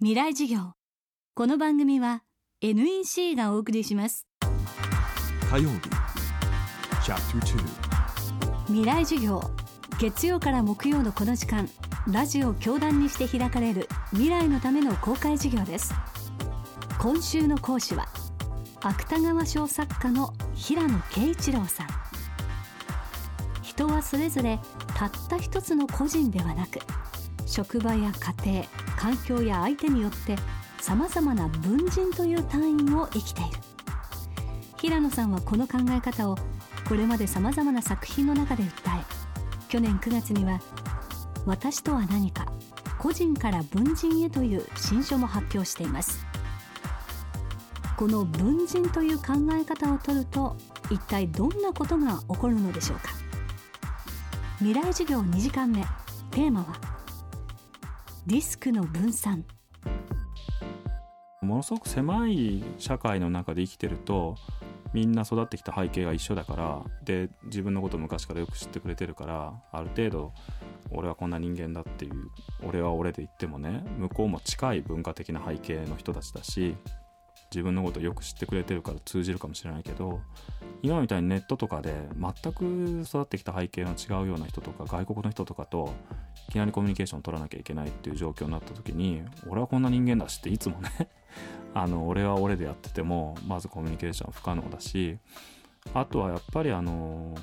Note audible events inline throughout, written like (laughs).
未来授業。この番組は NEC がお送りします。火曜日。未来授業。月曜から木曜のこの時間ラジオ教壇にして開かれる未来のための公開授業です。今週の講師は芥川賞作家の平野啓一郎さん。人はそれぞれたった一つの個人ではなく職場や家庭環境や相手によってさまざまな文人という単位を生きている。平野さんはこの考え方をこれまでさまざまな作品の中で訴え去年9月には「私とは何か個人から文人へ」という新書も発表しています。この文人という考え方を取ると一体どんなことが起こるのでしょうか。未来授業2時間目テーマはリスクの分散。ものすごく狭い社会の中で生きてるとみんな育ってきた背景が一緒だからで自分のことを昔からよく知ってくれてるからある程度俺はこんな人間だっていう俺は俺で言ってもね向こうも近い文化的な背景の人たちだし自分のことをよく知ってくれてるから通じるかもしれないけど今みたいにネットとかで全く育ってきた背景の違うような人とか外国の人とかといきなりコミュニケーションを取らなきゃいけないっていう状況になった時に俺はこんな人間だしっていつもね (laughs) あの俺は俺でやっててもまずコミュニケーション不可能だしあとはやっぱりあの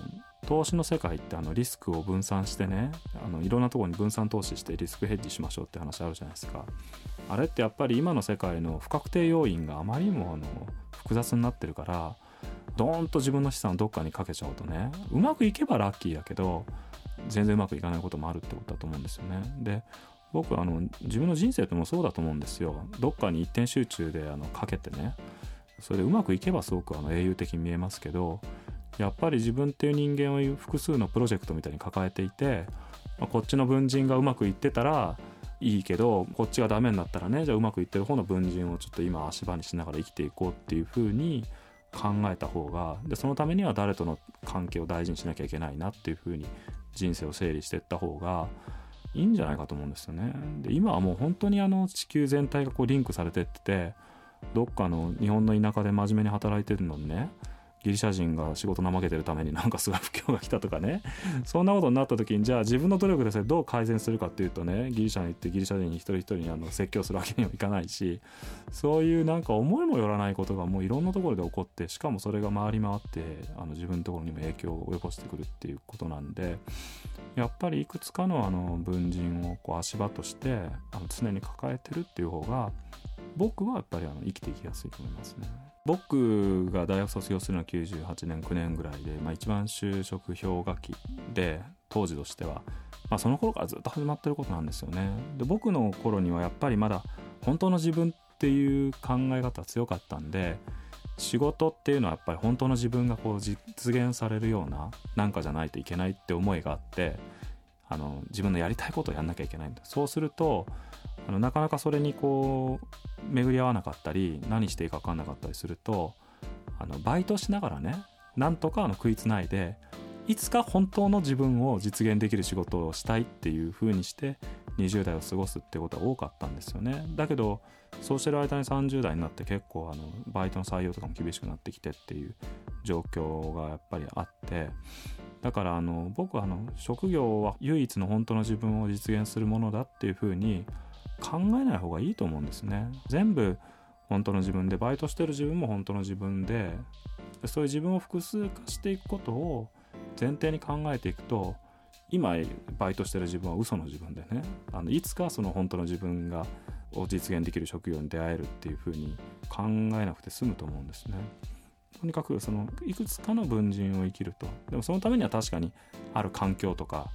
投資の世界ってあのリスクを分散してねあのいろんなところに分散投資してリスクヘッジしましょうって話あるじゃないですか。あれってやっぱり今の世界の不確定要因があまりにもあの複雑になってるからドーンと自分の資産をどっかにかけちゃうとねうまくいけばラッキーだけど全然うまくいかないこともあるってことだと思うんですよね。で僕あの自分の人生ってもそうだと思うんですよ。どっかに一点集中であのかけてねそれでうまくいけばすごくあの英雄的に見えますけどやっぱり自分っていう人間を複数のプロジェクトみたいに抱えていて、まあ、こっちの文人がうまくいってたらいいけどこっちがダメになったらねじゃあうまくいってる方の文人をちょっと今足場にしながら生きていこうっていうふうに考えた方がでそのためには誰との関係を大事にしなきゃいけないなっていうふうに人生を整理していった方がいいんじゃないかと思うんですよね。で今はもう本当にあの地球全体がこうリンクされてっててどっかの日本の田舎で真面目に働いてるのにねギリシャ人が仕事怠けてるためになんかすごい不況が来たとかね。(laughs) そんなことになった時にじゃあ自分の努力でそれどう改善するかっていうとねギリシャに行ってギリシャ人に一人一人にあの説教するわけにもいかないし (laughs) そういうなんか思いもよらないことがもういろんなところで起こってしかもそれが回り回ってあの自分のところにも影響を及ぼしてくるっていうことなんでやっぱりいくつかのあの文人をこう足場としてあの常に抱えてるっていう方が僕はやっぱりあの生きていきやすいと思いますね。僕が大学卒業するのは98年9年ぐらいで、まあ、一番就職氷河期で当時としては、まあ、その頃からずっと始まってることなんですよね。で僕の頃にはやっぱりまだ本当の自分っていう考え方強かったんで仕事っていうのはやっぱり本当の自分がこう実現されるようななんかじゃないといけないって思いがあってあの自分のやりたいことをやんなきゃいけないんだそうするとあのなかなかそれにこう巡り合わなかったり何していいか分かんなかったりするとあのバイトしながらねなんとかあの食いつないでいつか本当の自分を実現できる仕事をしたいっていう風にして20代を過ごすってことは多かったんですよね。だけどそうしてる間に30代になって結構あのバイトの採用とかも厳しくなってきてっていう状況がやっぱりあってだからあの僕はあの職業は唯一の本当の自分を実現するものだっていう風に考えない方がいいと思うんですね。全部本当の自分でバイトしてる自分も本当の自分でそういう自分を複数化していくことを前提に考えていくと今バイトしてる自分は嘘の自分でね。あのいつかその本当の自分がを実現できる職業に出会えるっていうふうに考えなくて済むと思うんですね。とにかくそのいくつかの文人を生きると。でもそのためには確かにある環境とか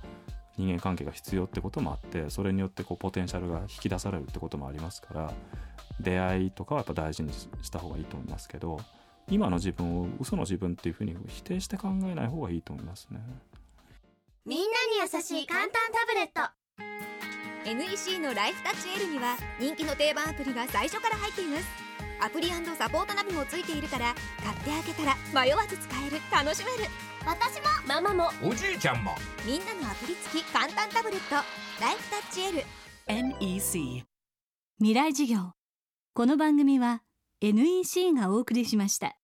人間関係が必要ってこともあってそれによってこうポテンシャルが引き出されるってこともありますから出会いとかはやっぱ大事にした方がいいと思いますけど今の自分を嘘の自分っていうふうに否定して考えない方がいいと思いますね。みんなに優しい簡単タブレット。NEC のライフタッチ L には人気の定番アプリが最初から入っています。アプリサポートナビもついているから買ってあげたら迷わず使える。楽しめる。私も。ママも。おじいちゃんも。みんなのアプリ付き簡単タブレット。ライフタッチ L NEC 未来授業。この番組は NEC がお送りしました